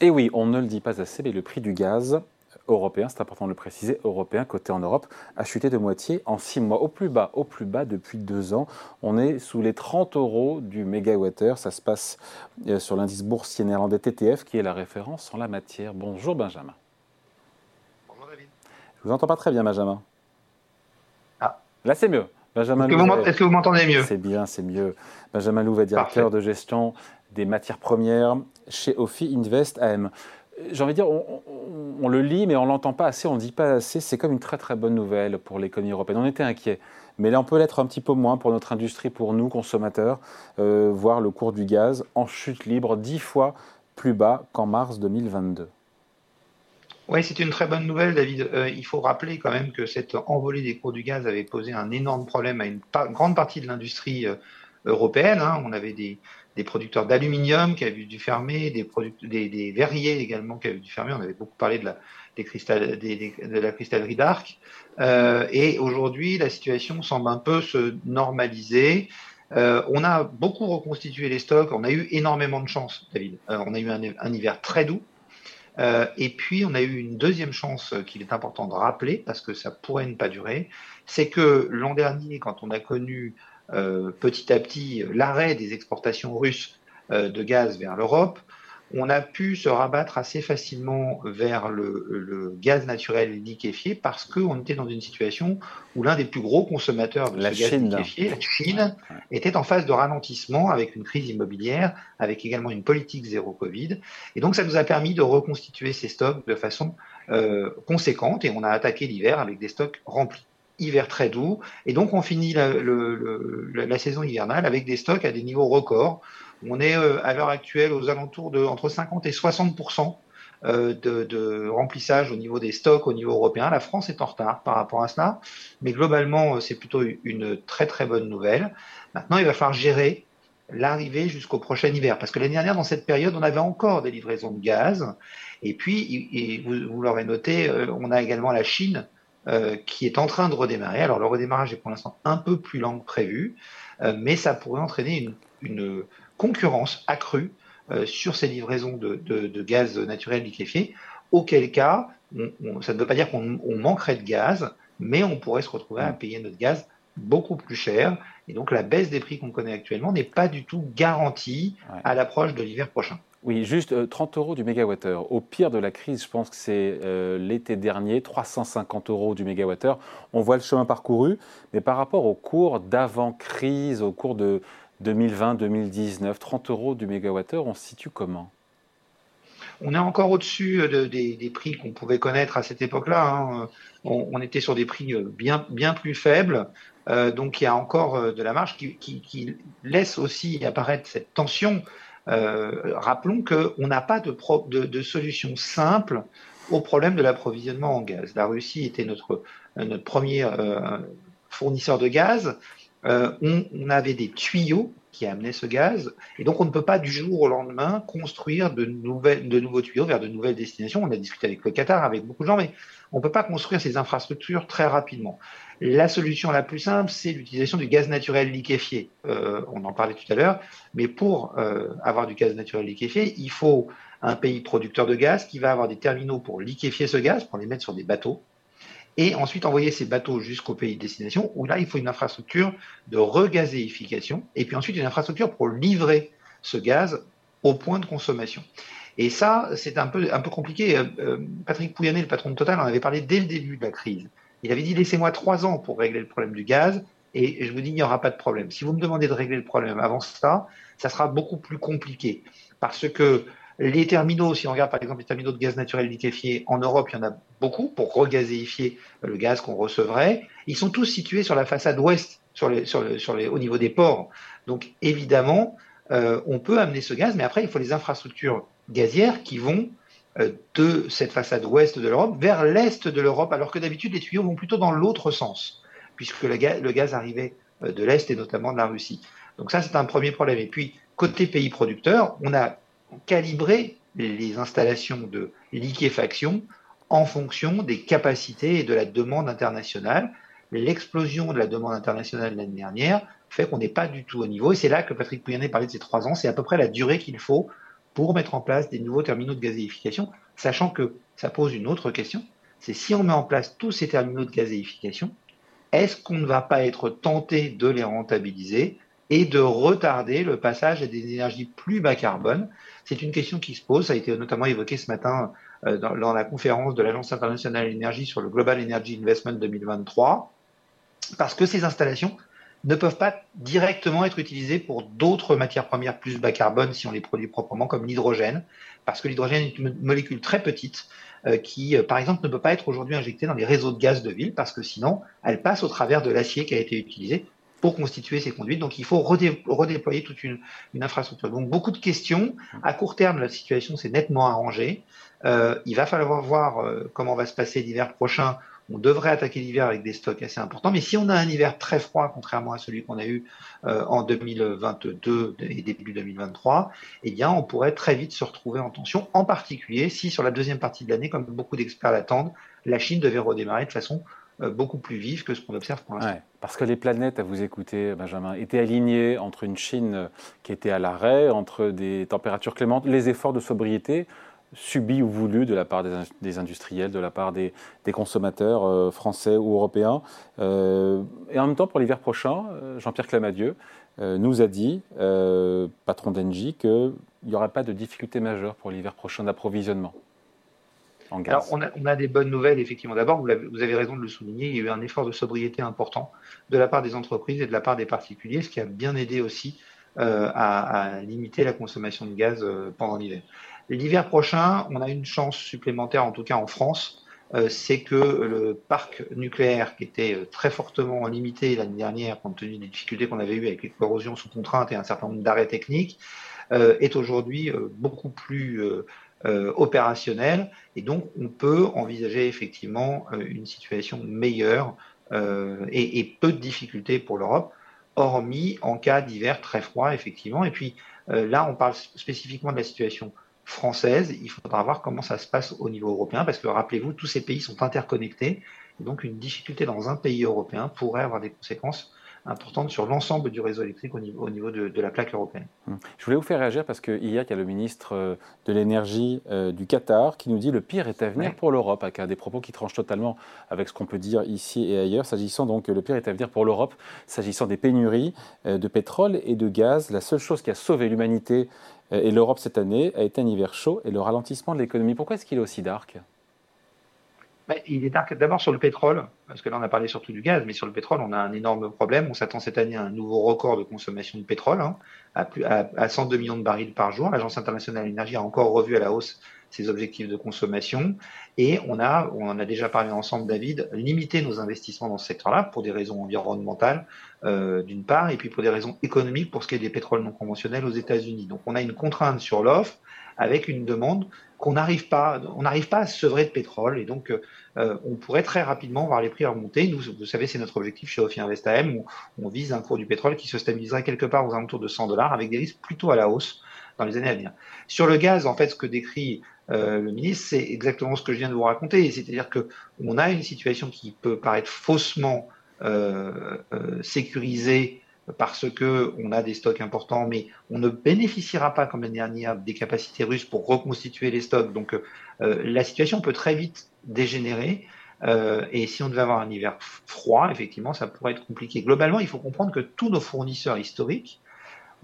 Et oui, on ne le dit pas assez, mais le prix du gaz européen, c'est important de le préciser, européen coté en Europe, a chuté de moitié en six mois, au plus bas, au plus bas depuis deux ans. On est sous les 30 euros du mégawattheure. Ça se passe euh, sur l'indice boursier néerlandais TTF, qui est la référence en la matière. Bonjour Benjamin. Bonjour David. Je vous entends pas très bien, Benjamin. Ah. Là, c'est mieux. Benjamin Est-ce que vous m'entendez mieux? C'est bien, c'est mieux. Benjamin Louvet, directeur de gestion des matières premières chez Ophi Invest AM j'ai envie de dire, on, le lit, mais on l'entend pas assez, on ne dit pas assez. C'est comme une très très bonne nouvelle pour l'économie européenne. On était inquiet, mais là on peut l'être un petit peu moins pour notre industrie, pour nous consommateurs, euh, voir le cours du gaz en chute libre, dix fois plus bas qu'en mars 2022. Oui, c'est une très bonne nouvelle, David. Euh, il faut rappeler quand même que cette envolée des cours du gaz avait posé un énorme problème à une grande partie de l'industrie euh, européenne. Hein. On avait des, des producteurs d'aluminium qui avaient dû fermer, des, verriers également qui avaient dû fermer. On avait beaucoup parlé de la, des de la cristallerie d'Arc. Euh, et aujourd'hui, la situation semble un peu se normaliser. Euh, on a beaucoup reconstitué les stocks. On a eu énormément de chance, David. Euh, on a eu un, un hiver très doux. Et puis, on a eu une deuxième chance qu'il est important de rappeler, parce que ça pourrait ne pas durer, c'est que l'an dernier, quand on a connu petit à petit l'arrêt des exportations russes euh, de gaz vers l'Europe, on a pu se rabattre assez facilement vers le, gaz naturel liquéfié parce qu'on était dans une situation où l'un des plus gros consommateurs de ce gaz liquéfié, la Chine, était en phase de ralentissement avec une crise immobilière, avec également une politique zéro Covid. Et donc ça nous a permis de reconstituer ces stocks de façon euh, conséquente et on a attaqué l'hiver avec des stocks remplis hiver très doux. Et donc, on finit la, saison hivernale avec des stocks à des niveaux records. On est euh, à l'heure actuelle aux alentours de entre 50 et 60 euh, de, remplissage au niveau des stocks au niveau européen. La France est en retard par rapport à cela, mais globalement, euh, c'est plutôt une très très bonne nouvelle. Maintenant, il va falloir gérer l'arrivée jusqu'au prochain hiver, parce que l'année dernière, dans cette période, on avait encore des livraisons de gaz. Et puis, vous, vous l'aurez noté, on a également la Chine euh, qui est en train de redémarrer. Alors le redémarrage est pour l'instant un peu plus lent que prévu, euh, mais ça pourrait entraîner une, une concurrence accrue euh, sur ces livraisons de, de, de, gaz naturel liquéfié, auquel cas, on, ça ne veut pas dire qu'on manquerait de gaz, mais on pourrait se retrouver à payer notre gaz beaucoup plus cher. Et donc la baisse des prix qu'on connaît actuellement n'est pas du tout garantie à l'approche de l'hiver prochain. Oui, juste 30 euh, euros du mégawattheure. Au pire de la crise, je pense que c'est euh, l'été dernier, 350 euros du mégawattheure. On voit le chemin parcouru, mais par rapport au cours d'avant-crise, au cours de 2020-2019, 30 euros du mégawattheure, on situe comment? On est encore au-dessus euh, des, prix qu'on pouvait connaître à cette époque-là. Hein. On, était sur des prix bien, plus faibles. donc il y a encore de la marge qui laisse aussi apparaître cette tension euh, rappelons qu'on n'a pas de, de, solution simple au problème de l'approvisionnement en gaz. La Russie était notre, notre premier euh, fournisseur de gaz. Euh, on, avait des tuyaux qui amenaient ce gaz, et donc on ne peut pas du jour au lendemain construire de, nouvelles, de nouveaux tuyaux vers de nouvelles destinations. On a discuté avec le Qatar, avec beaucoup de gens, mais on ne peut pas construire ces infrastructures très rapidement. La solution la plus simple, c'est l'utilisation du gaz naturel liquéfié. Euh, on en parlait tout à l'heure, mais pour euh, avoir du gaz naturel liquéfié, il faut un pays producteur de gaz qui va avoir des terminaux pour liquéfier ce gaz, pour les mettre sur des bateaux, et ensuite envoyer ces bateaux jusqu'au pays de destination, où là, il faut une infrastructure de regazéification, et puis ensuite une infrastructure pour livrer ce gaz au point de consommation. Et ça, c'est un peu, un peu compliqué. Euh, Patrick Pouyanné, le patron de Total, en avait parlé dès le début de la crise. Il avait dit laissez-moi trois ans pour régler le problème du gaz et je vous dis il n'y aura pas de problème. Si vous me demandez de régler le problème avant ça, ça sera beaucoup plus compliqué parce que les terminaux, si on regarde par exemple les terminaux de gaz naturel liquéfié en Europe, il y en a beaucoup pour regazéifier le gaz qu'on recevrait. Ils sont tous situés sur la façade ouest, sur au niveau des ports. Donc évidemment, euh, on peut amener ce gaz, mais après il faut les infrastructures gazières qui vont euh, de cette façade ouest de l'Europe vers l'est de l'Europe, alors que d'habitude les tuyaux vont plutôt dans l'autre sens, puisque le gaz, arrivait euh, de l'est et notamment de la Russie. Donc ça, c'est un premier problème. Et puis, côté pays producteur, on a calibré les installations de liquéfaction en fonction des capacités et de la demande internationale. L'explosion de la demande internationale l'année dernière fait qu'on n'est pas du tout au niveau. Et c'est là que Patrick Pouyanné parlait de ces trois ans. C'est à peu près la durée qu'il faut pour mettre en place des nouveaux terminaux de gazéification, sachant que ça pose une autre question, c'est si on met en place tous ces terminaux de gazéification, est-ce qu'on ne va pas être tenté de les rentabiliser et de retarder le passage à des énergies plus bas carbone. C'est une question qui se pose, ça a été notamment évoqué ce matin euh, dans, la conférence de l'Agence internationale de l'énergie sur le Global Energy Investment 2023, parce que ces installations ne peuvent pas directement être utilisées pour d'autres matières premières plus bas carbone si on les produit proprement, comme l'hydrogène, parce que l'hydrogène est une molécule très petite euh, qui, euh, par exemple, ne peut pas être aujourd'hui injectée dans les réseaux de gaz de ville, parce que sinon, elle passe au travers de l'acier qui a été utilisé pour constituer ces conduites. Donc il faut redéployer toute une, infrastructure. Donc beaucoup de questions. À court terme, la situation s'est nettement arrangée. Euh, il va falloir voir euh, comment va se passer l'hiver prochain on devrait attaquer l'hiver avec des stocks assez importants. Mais si on a un hiver très froid, contrairement à celui qu'on a eu euh, en 2022 et début 2023, eh bien, on pourrait très vite se retrouver en tension, en particulier si sur la deuxième partie de l'année, comme beaucoup d'experts l'attendent, la Chine devait redémarrer de façon beaucoup plus vive que ce qu'on observe pour l'instant. parce que les planètes, à vous écouter, Benjamin, étaient alignées entre une Chine qui était à l'arrêt, entre des températures clémentes, les efforts de sobriété subi ou voulu de la part des, industriels, de la part des, consommateurs euh, français ou européens. Euh, et en même temps, pour l'hiver prochain, euh, Jean-Pierre Clamadieu nous a dit, patron d'Engie, qu'il n'y aurait pas de difficulté majeure pour l'hiver prochain d'approvisionnement. En gaz. Alors, on a, on a, des bonnes nouvelles, effectivement. D'abord, vous, vous, avez raison de le souligner, il y a eu un effort de sobriété important de la part des entreprises et de la part des particuliers, ce qui a bien aidé aussi à, à, limiter la consommation de gaz pendant l'hiver. L'hiver prochain, on a une chance supplémentaire, en tout cas en France, euh, c'est que le parc nucléaire, qui était euh, très fortement limité l'année dernière, compte tenu des difficultés qu'on avait eues avec les corrosions sous contrainte et un certain nombre d'arrêts techniques, euh, est aujourd'hui beaucoup plus opérationnel. Et donc, on peut envisager effectivement une situation meilleure et, et, peu de difficultés pour l'Europe, hormis en cas d'hiver très froid, effectivement. Et puis, là, on parle spécifiquement de la situation française, il faudra voir comment ça se passe au niveau européen, parce que rappelez-vous, tous ces pays sont interconnectés, et donc une difficulté dans un pays européen pourrait avoir des conséquences importante sur l'ensemble du réseau électrique au niveau, au niveau de, la plaque européenne. Hum. Je voulais vous faire réagir parce qu'hier, il y a le ministre euh, de l'énergie euh, du Qatar qui nous dit le pire est à venir pour l'Europe, avec des propos qui tranchent totalement avec ce qu'on peut dire ici et ailleurs, s'agissant donc le pire est à venir pour l'Europe, s'agissant des pénuries euh, de pétrole et de gaz. La seule chose qui a sauvé l'humanité et l'Europe cette année a été un hiver chaud et le ralentissement de l'économie. Pourquoi est-ce qu'il est aussi dark? Il est d'abord sur le pétrole, parce que là on a parlé surtout du gaz, mais sur le pétrole on a un énorme problème. On s'attend cette année à un nouveau record de consommation de pétrole, hein, à, 102 millions de barils par jour. L'Agence internationale de l'énergie a encore revu à la hausse ses objectifs de consommation. Et on a, on en a déjà parlé ensemble, David, limité nos investissements dans ce secteur-là pour des raisons environnementales, euh, d'une part, et puis pour des raisons économiques pour ce qui est des pétroles non conventionnels aux États-Unis. Donc on a une contrainte sur l'offre avec une demande qu'on n'arrive pas, on n'arrive pas à sevrer de pétrole et donc euh, on pourrait très rapidement voir les prix remonter. Nous, vous savez, c'est notre objectif chez Ophi Invest AM, on vise un cours du pétrole qui se stabiliserait quelque part aux alentours de 100 dollars avec des risques plutôt à la hausse dans les années à venir. Sur le gaz, en fait, ce que décrit euh, le ministre, c'est exactement ce que je viens de vous raconter, c'est-à-dire que on a une situation qui peut paraître faussement euh, euh sécurisée parce que on a des stocks importants, mais on ne bénéficiera pas comme l'année dernière des capacités russes pour reconstituer les stocks. Donc euh, la situation peut très vite dégénérer. Euh, et si on devait avoir un hiver froid, effectivement, ça pourrait être compliqué. Globalement, il faut comprendre que tous nos fournisseurs historiques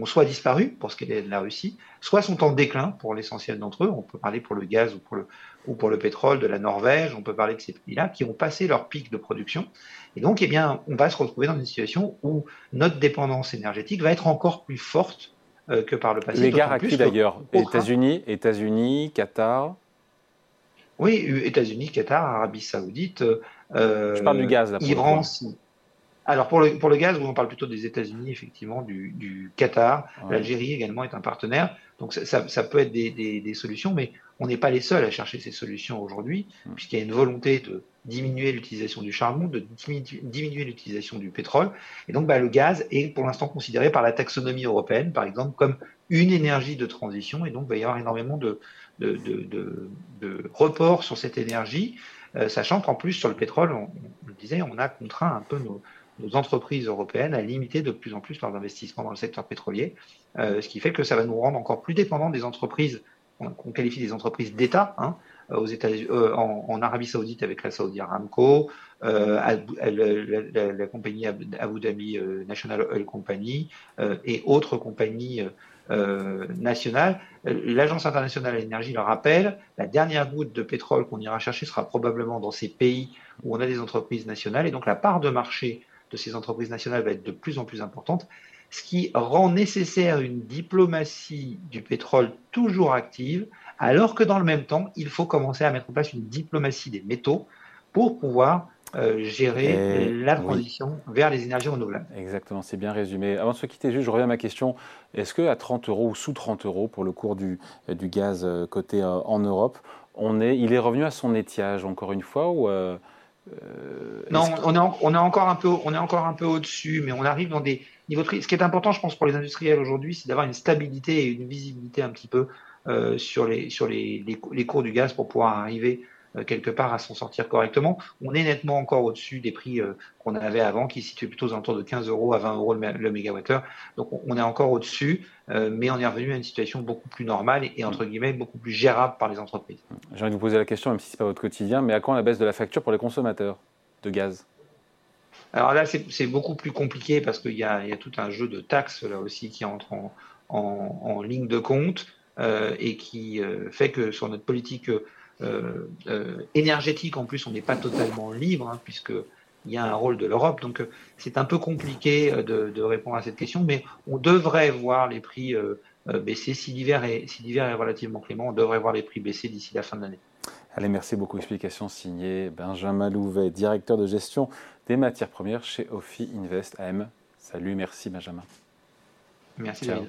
ont soit disparu pour ce qui est de la Russie, soit sont en déclin pour l'essentiel d'entre eux. On peut parler pour le gaz ou pour le, ou pour le pétrole de la Norvège, on peut parler de ces pays-là qui ont passé leur pic de production. Et donc, eh bien, on va se retrouver dans une situation où notre dépendance énergétique va être encore plus forte euh, que par le passé. L'égard à qui d'ailleurs? États-Unis, États-Unis, Qatar? Oui, États-Unis, Qatar, Arabie Saoudite. Euh, Je parle du gaz, là. Iran. Alors pour le, pour le gaz, on parle plutôt des États-Unis, effectivement, du, du Qatar. L'Algérie également est un partenaire. Donc ça, ça, ça peut être des, des, des, solutions, mais on n'est pas les seuls à chercher ces solutions aujourd'hui, mm. puisqu'il y a une volonté de diminuer l'utilisation du charbon, de diminuer l'utilisation du pétrole. Et donc bah, le gaz est pour l'instant considéré par la taxonomie européenne, par exemple, comme une énergie de transition. Et donc il va y avoir énormément de, de, de, de reports sur cette énergie, euh, sachant qu'en plus sur le pétrole, on, on, le disait, on a contraint un peu nos nos entreprises européennes à limiter de plus en plus leurs investissements dans le secteur pétrolier, ce qui fait que ça va nous rendre encore plus dépendants des entreprises qu'on qualifie des entreprises d'État, hein, aux États, euh, en, Arabie Saoudite avec la Saudi Aramco, euh, la, compagnie Abu Dhabi euh, National Oil Company euh, et autres compagnies euh, nationales. L'Agence internationale de l'énergie le rappelle, la dernière goutte de pétrole qu'on ira chercher sera probablement dans ces pays où on a des entreprises nationales et donc la part de marché de ces entreprises nationales va être de plus en plus importante ce qui rend nécessaire une diplomatie du pétrole toujours active, alors que dans le même temps, il faut commencer à mettre en place une diplomatie des métaux pour pouvoir euh, gérer la transition vers les énergies renouvelables. Exactement, c'est bien résumé. Avant de se quitter, juste, je reviens à ma question. Est-ce qu'à 30 euros ou sous 30 euros pour le cours du, du gaz euh, coté euh, en Europe, on est, il est revenu à son étiage encore une fois ou Non, on est, on est encore un peu, on est encore un peu au-dessus, mais on arrive dans des niveaux de Ce qui est important, je pense, pour les industriels aujourd'hui, c'est d'avoir une stabilité et une visibilité un petit peu euh, sur, les, sur les, les, cours du gaz pour pouvoir arriver euh, quelque part à s'en sortir correctement. On est nettement encore au-dessus des prix euh, qu'on avait avant, qui situaient plutôt aux alentours de 15 euros à 20 euros le, mégawattheure. Donc on est encore au-dessus, mais on est revenu à une situation beaucoup plus normale et, entre guillemets beaucoup plus gérable par les entreprises. J'ai envie de vous poser la question, même si ce n'est pas votre quotidien, mais à quand la baisse de la facture pour les consommateurs de gaz? Alors là, c'est beaucoup plus compliqué parce qu'il y, y, a tout un jeu de taxes là aussi qui entre en, en, en ligne de compte. Euh, et qui euh, fait que sur notre politique euh, énergétique, en plus, on n'est pas totalement libre, hein, puisque il y a un rôle de l'Europe. Donc c'est un peu compliqué de, de, répondre à cette question, mais on devrait voir les prix baisser. Si l'hiver est, si est relativement clément, on devrait voir les prix baisser d'ici la fin de l'année. Allez, merci beaucoup. Explication signée Benjamin Louvet, directeur de gestion des matières premières chez Ophi Invest AM. Salut, merci Benjamin. Merci David.